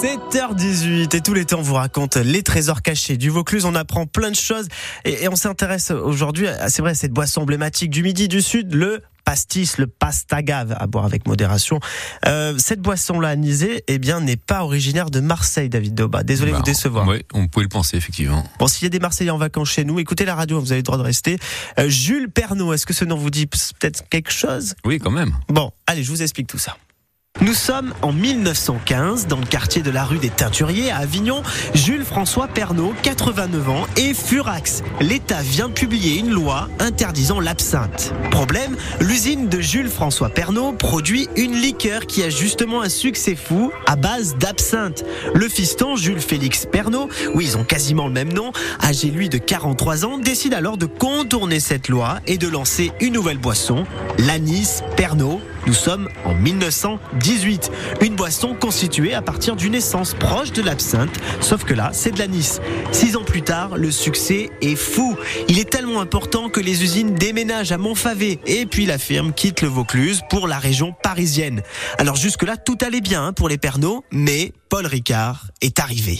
7h18 et tous les temps on vous raconte les trésors cachés du Vaucluse. On apprend plein de choses et, on s'intéresse aujourd'hui, c'est vrai, cette boisson emblématique du Midi, du Sud, le pastis, le pastagave, à boire avec modération. Euh, cette boisson-là, anisée, eh bien, n'est pas originaire de Marseille, David Doba. Désolé de vous bah, décevoir. Oui, on pouvait le penser, effectivement. Bon, s'il y a des Marseillais en vacances chez nous, écoutez la radio, vous avez le droit de rester. Euh, Jules Pernaud, est-ce que ce nom vous dit peut-être quelque chose? Oui, quand même. Bon, allez, je vous explique tout ça. Nous sommes en 1915 dans le quartier de la rue des Teinturiers à Avignon. Jules François Pernaud, 89 ans, et Furax. L'État vient publier une loi interdisant l'absinthe. Problème, l'usine de Jules François Pernaud produit une liqueur qui a justement un succès fou à base d'absinthe. Le fiston Jules Félix Pernaud, oui ils ont quasiment le même nom, âgé lui de 43 ans, décide alors de contourner cette loi et de lancer une nouvelle boisson, l'anis Pernaud nous sommes en 1918. Une boisson constituée à partir d'une essence proche de l'absinthe, sauf que là, c'est de l'anis. Six ans plus tard, le succès est fou. Il est tellement important que les usines déménagent à Montfavet et puis la firme quitte le Vaucluse pour la région parisienne. Alors jusque-là, tout allait bien hein, pour les Pernod, mais Paul Ricard est arrivé.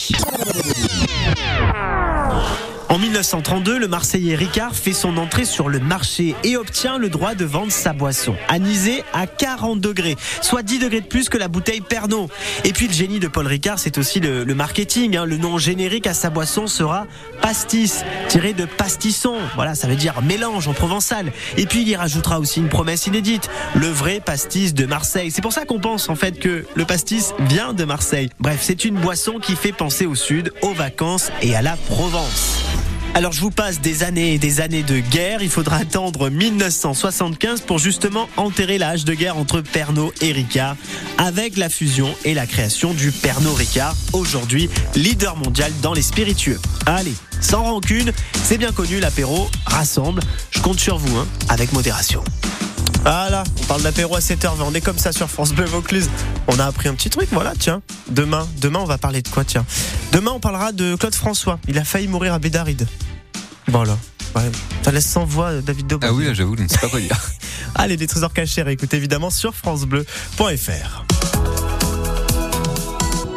En 1932, le Marseillais Ricard fait son entrée sur le marché et obtient le droit de vendre sa boisson, anisée à 40 degrés, soit 10 degrés de plus que la bouteille Pernod. Et puis le génie de Paul Ricard, c'est aussi le, marketing. Hein. Le nom générique à sa boisson sera pastis, tiré de pastisson. Voilà, ça veut dire mélange en provençal. Et puis il y rajoutera aussi une promesse inédite, le vrai pastis de Marseille. C'est pour ça qu'on pense en fait que le pastis vient de Marseille. Bref, c'est une boisson qui fait penser au sud, aux vacances et à la Provence. Alors je vous passe des années et des années de guerre. Il faudra attendre 1975 pour justement enterrer l'âge de guerre entre Pernod et Ricard avec la fusion et la création du Pernod Ricard, aujourd'hui leader mondial dans les spiritueux. Allez, sans rancune, c'est bien connu, l'apéro rassemble. Je compte sur vous, hein, avec modération. Voilà, on parle d'apéro à 7h20, on est comme ça sur France Bleu Vaucluse. On a appris un petit truc, voilà, tiens. Demain, demain on va parler de quoi, tiens Demain on parlera de Claude François, il a failli mourir à Bédaride. Voilà. Ouais. Ça laisse sans voix euh, David Dobin. Ah oui, j'avoue, je ne sais pas quoi dire. Allez, des trésors cachés, écoutez évidemment sur francebleu.fr.